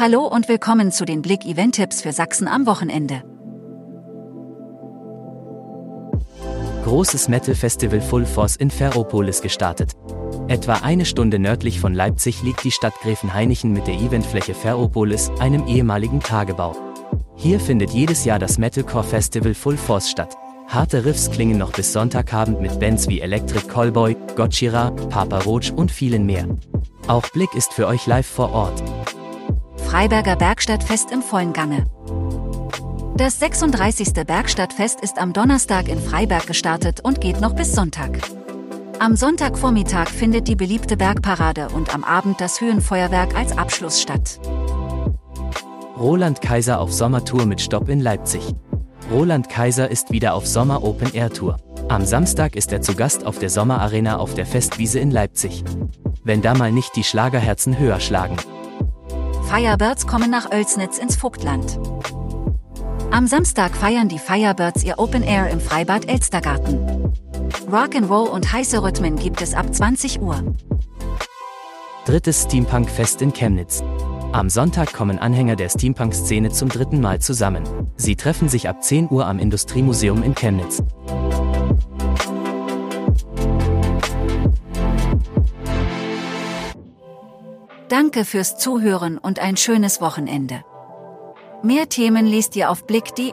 Hallo und willkommen zu den Blick Event Tipps für Sachsen am Wochenende. Großes Metal Festival Full Force in Ferropolis gestartet. Etwa eine Stunde nördlich von Leipzig liegt die Stadt Gräfenhainichen mit der Eventfläche Ferropolis, einem ehemaligen Tagebau. Hier findet jedes Jahr das Metalcore Festival Full Force statt. Harte Riffs klingen noch bis Sonntagabend mit Bands wie Electric Callboy, Gotchira, Papa Roach und vielen mehr. Auch Blick ist für euch live vor Ort. Freiberger Bergstadtfest im vollen Gange. Das 36. Bergstadtfest ist am Donnerstag in Freiberg gestartet und geht noch bis Sonntag. Am Sonntagvormittag findet die beliebte Bergparade und am Abend das Höhenfeuerwerk als Abschluss statt. Roland Kaiser auf Sommertour mit Stopp in Leipzig. Roland Kaiser ist wieder auf Sommer Open Air Tour. Am Samstag ist er zu Gast auf der Sommerarena auf der Festwiese in Leipzig. Wenn da mal nicht die Schlagerherzen höher schlagen. Firebirds kommen nach Oelsnitz ins Vogtland. Am Samstag feiern die Firebirds ihr Open Air im Freibad Elstergarten. Rock'n'Roll und heiße Rhythmen gibt es ab 20 Uhr. Drittes Steampunk-Fest in Chemnitz. Am Sonntag kommen Anhänger der Steampunk-Szene zum dritten Mal zusammen. Sie treffen sich ab 10 Uhr am Industriemuseum in Chemnitz. Danke fürs Zuhören und ein schönes Wochenende. Mehr Themen liest ihr auf blick.de.